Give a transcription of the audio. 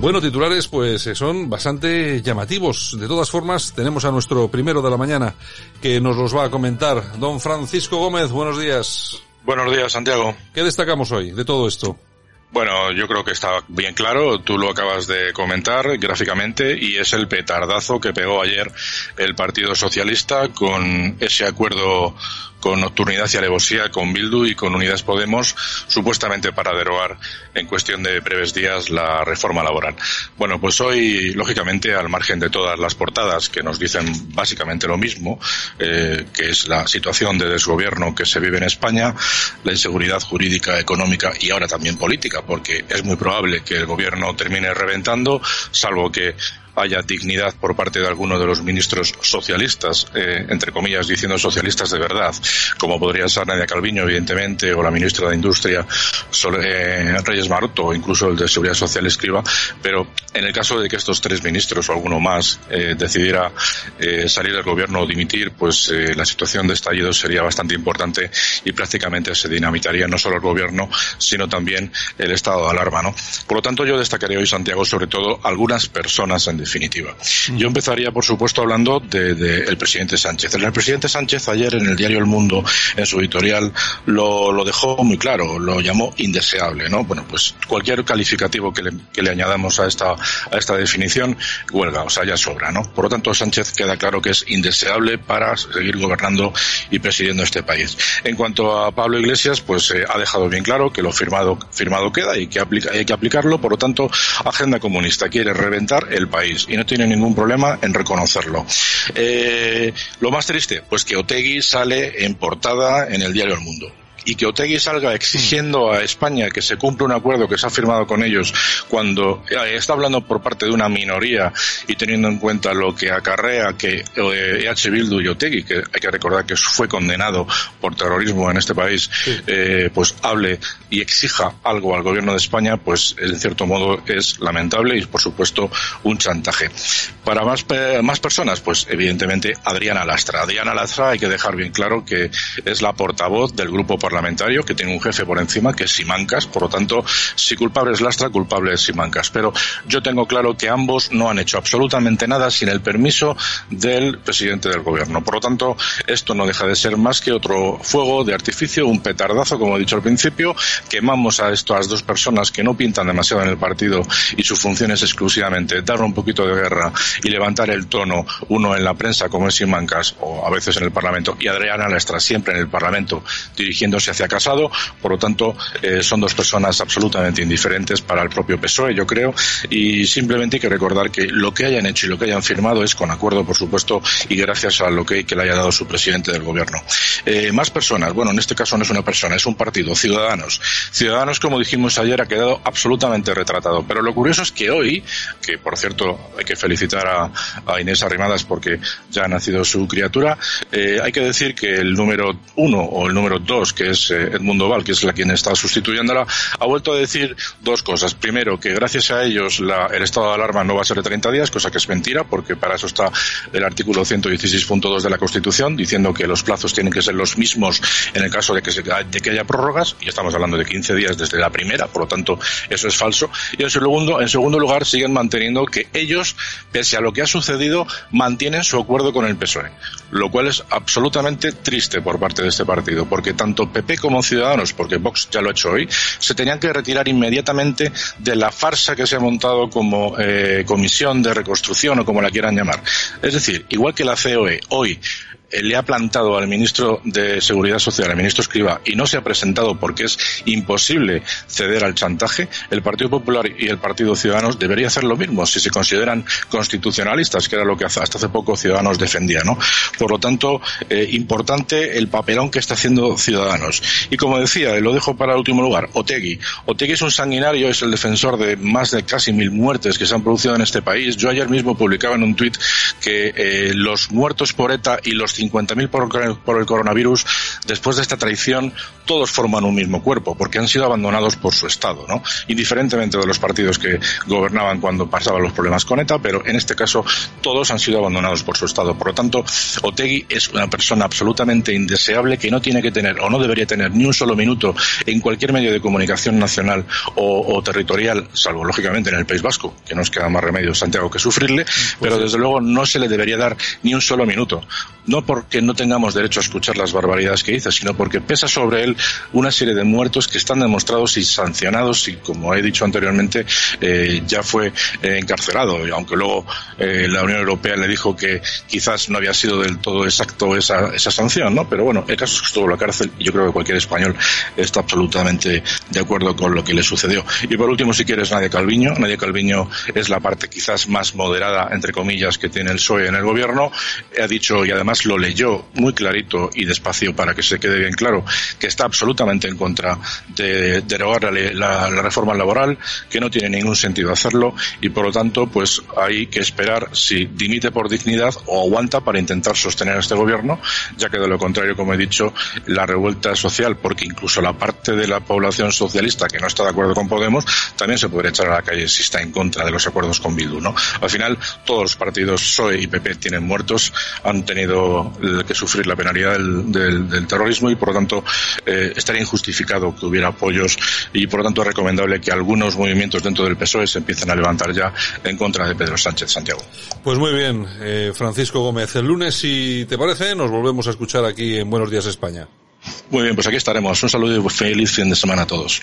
Bueno, titulares pues eh, son bastante llamativos. De todas formas, tenemos a nuestro primero de la mañana que nos los va a comentar. Don Francisco Gómez, buenos días. Buenos días, Santiago. ¿Qué destacamos hoy de todo esto? Bueno, yo creo que está bien claro, tú lo acabas de comentar gráficamente y es el petardazo que pegó ayer el Partido Socialista con ese acuerdo con nocturnidad y alevosía con Bildu y con Unidas Podemos, supuestamente para derogar en cuestión de breves días la reforma laboral. Bueno, pues hoy, lógicamente, al margen de todas las portadas que nos dicen básicamente lo mismo, eh, que es la situación de desgobierno que se vive en España, la inseguridad jurídica, económica y ahora también política, porque es muy probable que el gobierno termine reventando, salvo que haya dignidad por parte de alguno de los ministros socialistas, eh, entre comillas diciendo socialistas de verdad, como podría ser Nadia Calviño, evidentemente, o la ministra de Industria, eh, Reyes Maroto, o incluso el de Seguridad Social Escriba, pero en el caso de que estos tres ministros o alguno más eh, decidiera salir del gobierno o dimitir, pues la situación de estallido sería bastante importante y prácticamente se dinamitaría no solo el gobierno, sino también el estado de alarma, ¿no? Por lo tanto, yo destacaría hoy, Santiago, sobre todo algunas personas en definitiva. Yo empezaría, por supuesto, hablando del de, presidente Sánchez. El presidente Sánchez ayer en el diario El Mundo, en su editorial, lo, lo dejó muy claro, lo llamó indeseable, ¿no? Bueno, pues cualquier calificativo que le, que le añadamos a esta, a esta definición, huelga, o sea, ya sobra, ¿no? Por lo tanto, Sánchez queda claro que es indeseable para seguir gobernando y presidiendo este país. En cuanto a Pablo Iglesias, pues eh, ha dejado bien claro que lo firmado, firmado queda y que aplica, hay que aplicarlo, por lo tanto, Agenda Comunista quiere reventar el país y no tiene ningún problema en reconocerlo. Eh, lo más triste, pues que Otegui sale en portada en el diario El Mundo y que Otegui salga exigiendo a España que se cumpla un acuerdo que se ha firmado con ellos cuando eh, está hablando por parte de una minoría y teniendo en cuenta lo que acarrea que EH Bildu y Otegui, que hay que recordar que fue condenado por terrorismo en este país, eh, pues hable y exija algo al gobierno de España, pues en cierto modo es lamentable y por supuesto un chantaje. Para más, más personas, pues evidentemente Adriana Lastra. Adriana Lastra hay que dejar bien claro que es la portavoz del grupo parlamentario parlamentario que tiene un jefe por encima que es Simancas, por lo tanto, si culpable es Lastra, culpable es Simancas. Pero yo tengo claro que ambos no han hecho absolutamente nada sin el permiso del presidente del gobierno. Por lo tanto, esto no deja de ser más que otro fuego de artificio, un petardazo, como he dicho al principio. Quemamos a estas dos personas que no pintan demasiado en el partido y su función es exclusivamente dar un poquito de guerra y levantar el tono, uno en la prensa como es Simancas o a veces en el Parlamento y Adriana Lastra siempre en el Parlamento dirigiéndose se hacia Casado, por lo tanto eh, son dos personas absolutamente indiferentes para el propio PSOE, yo creo, y simplemente hay que recordar que lo que hayan hecho y lo que hayan firmado es con acuerdo, por supuesto, y gracias a lo que, que le haya dado su presidente del gobierno. Eh, más personas, bueno, en este caso no es una persona, es un partido, Ciudadanos. Ciudadanos, como dijimos ayer, ha quedado absolutamente retratado, pero lo curioso es que hoy, que por cierto hay que felicitar a, Inés Arrimadas porque ya ha nacido su criatura, eh, hay que decir que el número uno o el número dos, que es eh, Edmundo Val, que es la quien está sustituyéndola, ha vuelto a decir dos cosas. Primero, que gracias a ellos el estado de alarma no va a ser de 30 días, cosa que es mentira, porque para eso está el artículo 116.2 de la Constitución, diciendo que los plazos tienen que ser los mismos en el caso de que, se, de que haya prórrogas, y estamos hablando de 15 días desde la primera, por lo tanto, eso es falso. Y en segundo, en segundo lugar, siguen manteniendo que ellos, pese a lo que ha sucedido, mantienen su acuerdo con el PSOE, lo cual es absolutamente triste por parte de este partido, porque tanto PP como Ciudadanos, porque Vox ya lo ha hecho hoy, se tenían que retirar inmediatamente de la farsa que se ha montado como eh, comisión de reconstrucción o como la quieran llamar. Es decir, igual que la COE hoy le ha plantado al ministro de Seguridad Social, al ministro Escriba, y no se ha presentado porque es imposible ceder al chantaje, el Partido Popular y el Partido Ciudadanos debería hacer lo mismo si se consideran constitucionalistas, que era lo que hasta hace poco Ciudadanos defendía, ¿no? Por lo tanto, eh, importante el papelón que está haciendo Ciudadanos. Y como decía, lo dejo para el último lugar, Otegui. Otegui es un sanguinario, es el defensor de más de casi mil muertes que se han producido en este país. Yo ayer mismo publicaba en un tuit que eh, los muertos por ETA y los 50.000 por, por el coronavirus, después de esta traición, todos forman un mismo cuerpo, porque han sido abandonados por su Estado, ¿no? Indiferentemente de los partidos que gobernaban cuando pasaban los problemas con ETA, pero en este caso todos han sido abandonados por su Estado. Por lo tanto, Otegui es una persona absolutamente indeseable que no tiene que tener o no debería tener ni un solo minuto en cualquier medio de comunicación nacional o, territorial, salvo lógicamente en el País Vasco, que nos queda más remedio Santiago que sufrirle, pues pero desde luego no se le debería dar ni un solo minuto. No porque no tengamos derecho a escuchar las barbaridades que sino porque pesa sobre él una serie de muertos que están demostrados y sancionados y, como he dicho anteriormente, eh, ya fue eh, encarcelado, aunque luego eh, la Unión Europea le dijo que quizás no había sido del todo exacto esa, esa sanción, ¿no? Pero bueno, el caso es que estuvo en la cárcel y yo creo que cualquier español está absolutamente de acuerdo con lo que le sucedió. Y por último, si quieres, Nadia Calviño. Nadia Calviño es la parte quizás más moderada, entre comillas, que tiene el PSOE en el gobierno. Ha dicho, y además lo leyó muy clarito y despacio para que se quede bien claro, que está absolutamente en contra de derogar la, la reforma laboral, que no tiene ningún sentido hacerlo y por lo tanto, pues hay que esperar si dimite por dignidad o aguanta para intentar sostener a este gobierno, ya que de lo contrario, como he dicho, la revuelta social, porque incluso la parte de la población socialista que no está de acuerdo con Podemos, también se podría echar a la calle si está en contra de los acuerdos con Bildu, ¿no? Al final, todos los partidos PSOE y PP tienen muertos, han tenido que sufrir la penalidad del, terrorismo y por lo tanto eh, estaría injustificado que hubiera apoyos y por lo tanto es recomendable que algunos movimientos dentro del PSOE se empiecen a levantar ya en contra de Pedro Sánchez Santiago. Pues muy bien, eh, Francisco Gómez. El lunes, si te parece, nos volvemos a escuchar aquí en Buenos Días España. Muy bien, pues aquí estaremos. Un saludo y feliz fin de semana a todos.